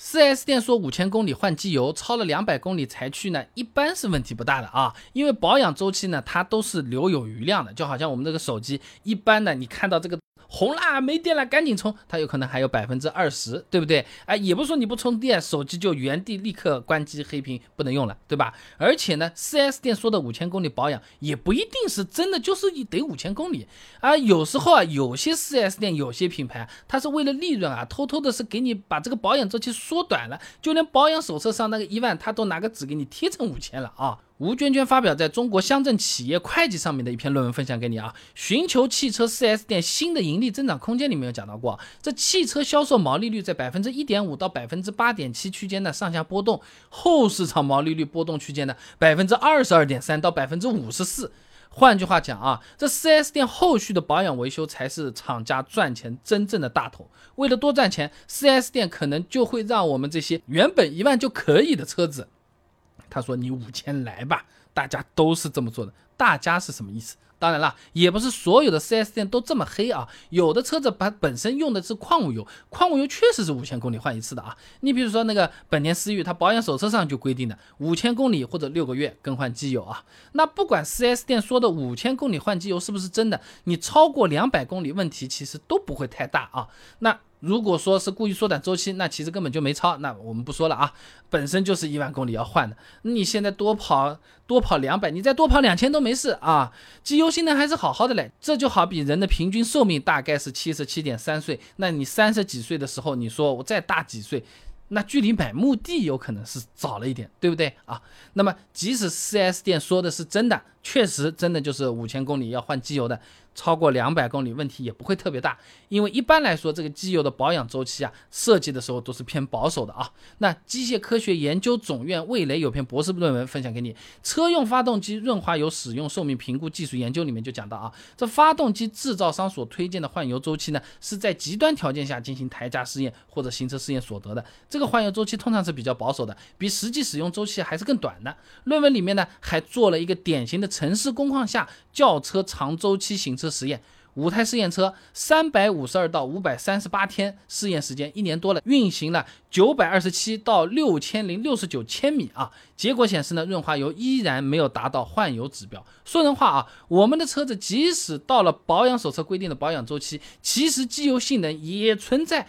4S 店说五千公里换机油，超了两百公里才去呢，一般是问题不大的啊，因为保养周期呢，它都是留有余量的，就好像我们这个手机，一般呢，你看到这个。红啦，没电了，赶紧充，它有可能还有百分之二十，对不对？哎，也不说你不充电，手机就原地立刻关机黑屏不能用了，对吧？而且呢，4S 店说的五千公里保养也不一定是真的，就是得五千公里啊。有时候啊，有些 4S 店有些品牌，它是为了利润啊，偷偷的是给你把这个保养周期缩短了，就连保养手册上那个一万，他都拿个纸给你贴成五千了啊。吴娟娟发表在中国乡镇企业会计上面的一篇论文分享给你啊，寻求汽车 4S 店新的盈利增长空间里面有讲到过，这汽车销售毛利率在百分之一点五到百分之八点七区间的上下波动，后市场毛利率波动区间的百分之二十二点三到百分之五十四。换句话讲啊，这 4S 店后续的保养维修才是厂家赚钱真正的大头。为了多赚钱，4S 店可能就会让我们这些原本一万就可以的车子。他说：“你五千来吧，大家都是这么做的。大家是什么意思？当然了，也不是所有的 4S 店都这么黑啊。有的车子它本身用的是矿物油，矿物油确实是五千公里换一次的啊。你比如说那个本田思域，它保养手册上就规定的五千公里或者六个月更换机油啊。那不管 4S 店说的五千公里换机油是不是真的，你超过两百公里，问题其实都不会太大啊。那。”如果说是故意缩短周期，那其实根本就没超，那我们不说了啊，本身就是一万公里要换的，你现在多跑多跑两百，你再多跑两千都没事啊，机油性能还是好好的嘞。这就好比人的平均寿命大概是七十七点三岁，那你三十几岁的时候，你说我再大几岁，那距离买墓地有可能是早了一点，对不对啊？那么即使 4S 店说的是真的，确实真的就是五千公里要换机油的。超过两百公里问题也不会特别大，因为一般来说这个机油的保养周期啊，设计的时候都是偏保守的啊。那机械科学研究总院魏雷有篇博士论文分享给你，《车用发动机润滑油使用寿命评估技术研究》里面就讲到啊，这发动机制造商所推荐的换油周期呢，是在极端条件下进行台架试验或者行车试验所得的。这个换油周期通常是比较保守的，比实际使用周期还是更短的。论文里面呢还做了一个典型的城市工况下轿车长周期行。车实验五台试验车，三百五十二到五百三十八天试验时间，一年多了，运行了九百二十七到六千零六十九千米啊。结果显示呢，润滑油依然没有达到换油指标。说人话啊，我们的车子即使到了保养手册规定的保养周期，其实机油性能也存在。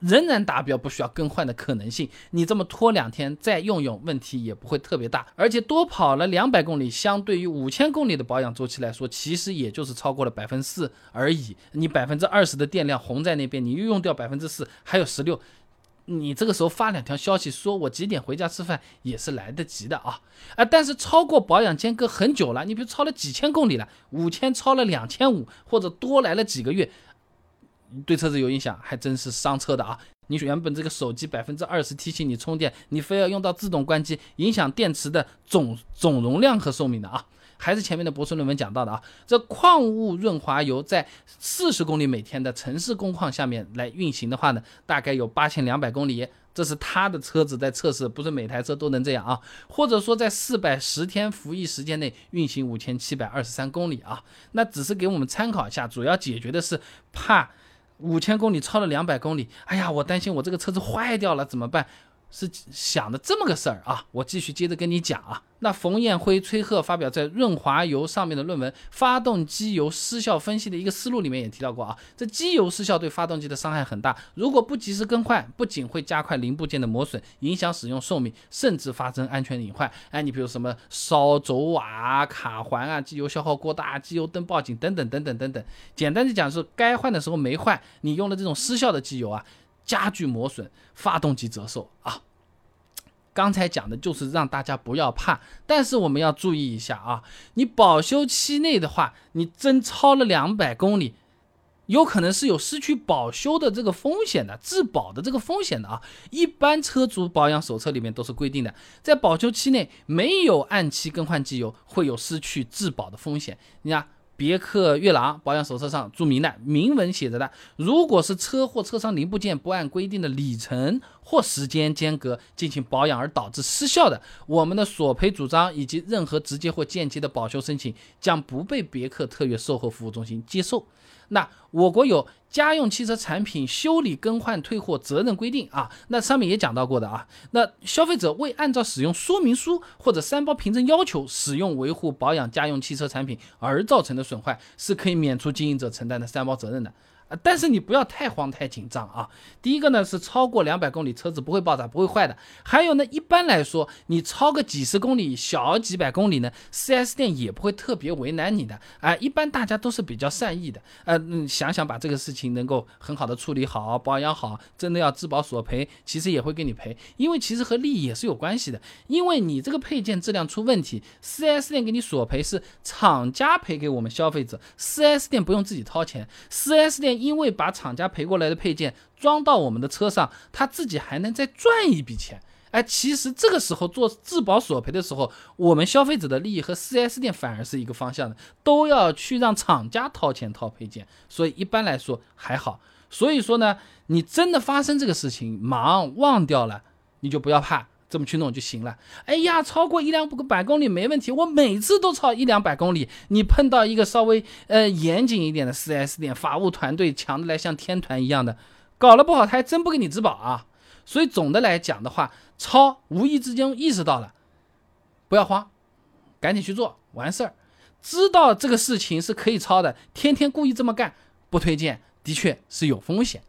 仍然达标，不需要更换的可能性。你这么拖两天再用用，问题也不会特别大。而且多跑了两百公里，相对于五千公里的保养周期来说，其实也就是超过了百分之四而已。你百分之二十的电量红在那边，你又用掉百分之四，还有十六。你这个时候发两条消息，说我几点回家吃饭，也是来得及的啊啊！但是超过保养间隔很久了，你比如超了几千公里了，五千超了两千五，或者多来了几个月。对车子有影响，还真是伤车的啊！你原本这个手机百分之二十提醒你充电，你非要用到自动关机，影响电池的总总容量和寿命的啊！还是前面的博士论文讲到的啊，这矿物润滑油在四十公里每天的城市工况下面来运行的话呢，大概有八千两百公里，这是他的车子在测试，不是每台车都能这样啊。或者说在四百十天服役时间内运行五千七百二十三公里啊，那只是给我们参考一下，主要解决的是怕。五千公里超了两百公里，哎呀，我担心我这个车子坏掉了怎么办？是想的这么个事儿啊！我继续接着跟你讲啊。那冯彦辉、崔鹤发表在润滑油上面的论文《发动机油失效分析的一个思路》里面也提到过啊，这机油失效对发动机的伤害很大，如果不及时更换，不仅会加快零部件的磨损，影响使用寿命，甚至发生安全隐患。哎，你比如什么烧轴瓦、卡环啊，机油消耗过大，机油灯报警等等等等等等。简单的讲是，该换的时候没换，你用的这种失效的机油啊，加剧磨损，发动机折寿啊。刚才讲的就是让大家不要怕，但是我们要注意一下啊，你保修期内的话，你真超了两百公里，有可能是有失去保修的这个风险的，质保的这个风险的啊。一般车主保养手册里面都是规定的，在保修期内没有按期更换机油，会有失去质保的风险。你看。别克悦朗保养手册上注明的明文写着的，如果是车或车商零部件不按规定的里程或时间间隔进行保养而导致失效的，我们的索赔主张以及任何直接或间接的保修申请将不被别克特约售后服务中心接受。那我国有家用汽车产品修理更换退货责任规定啊，那上面也讲到过的啊。那消费者未按照使用说明书或者三包凭证要求使用维护保养家用汽车产品而造成的损坏，是可以免除经营者承担的三包责任的。但是你不要太慌太紧张啊。第一个呢是超过两百公里车子不会爆炸不会坏的，还有呢一般来说你超个几十公里小几百公里呢，4S 店也不会特别为难你的啊。一般大家都是比较善意的，呃，想想把这个事情能够很好的处理好保养好，真的要质保索赔，其实也会给你赔，因为其实和利益也是有关系的。因为你这个配件质量出问题，4S 店给你索赔是厂家赔给我们消费者，4S 店不用自己掏钱，4S 店。因为把厂家赔过来的配件装到我们的车上，他自己还能再赚一笔钱。哎，其实这个时候做质保索赔的时候，我们消费者的利益和 4S 店反而是一个方向的，都要去让厂家掏钱掏配件。所以一般来说还好。所以说呢，你真的发生这个事情，忙忘掉了，你就不要怕。这么去弄就行了。哎呀，超过一两百公里没问题，我每次都超一两百公里。你碰到一个稍微呃严谨一点的 4S 店，法务团队强的来像天团一样的，搞了不好他还真不给你质保啊。所以总的来讲的话，超无意之间意识到了，不要慌，赶紧去做完事儿。知道这个事情是可以超的，天天故意这么干不推荐，的确是有风险。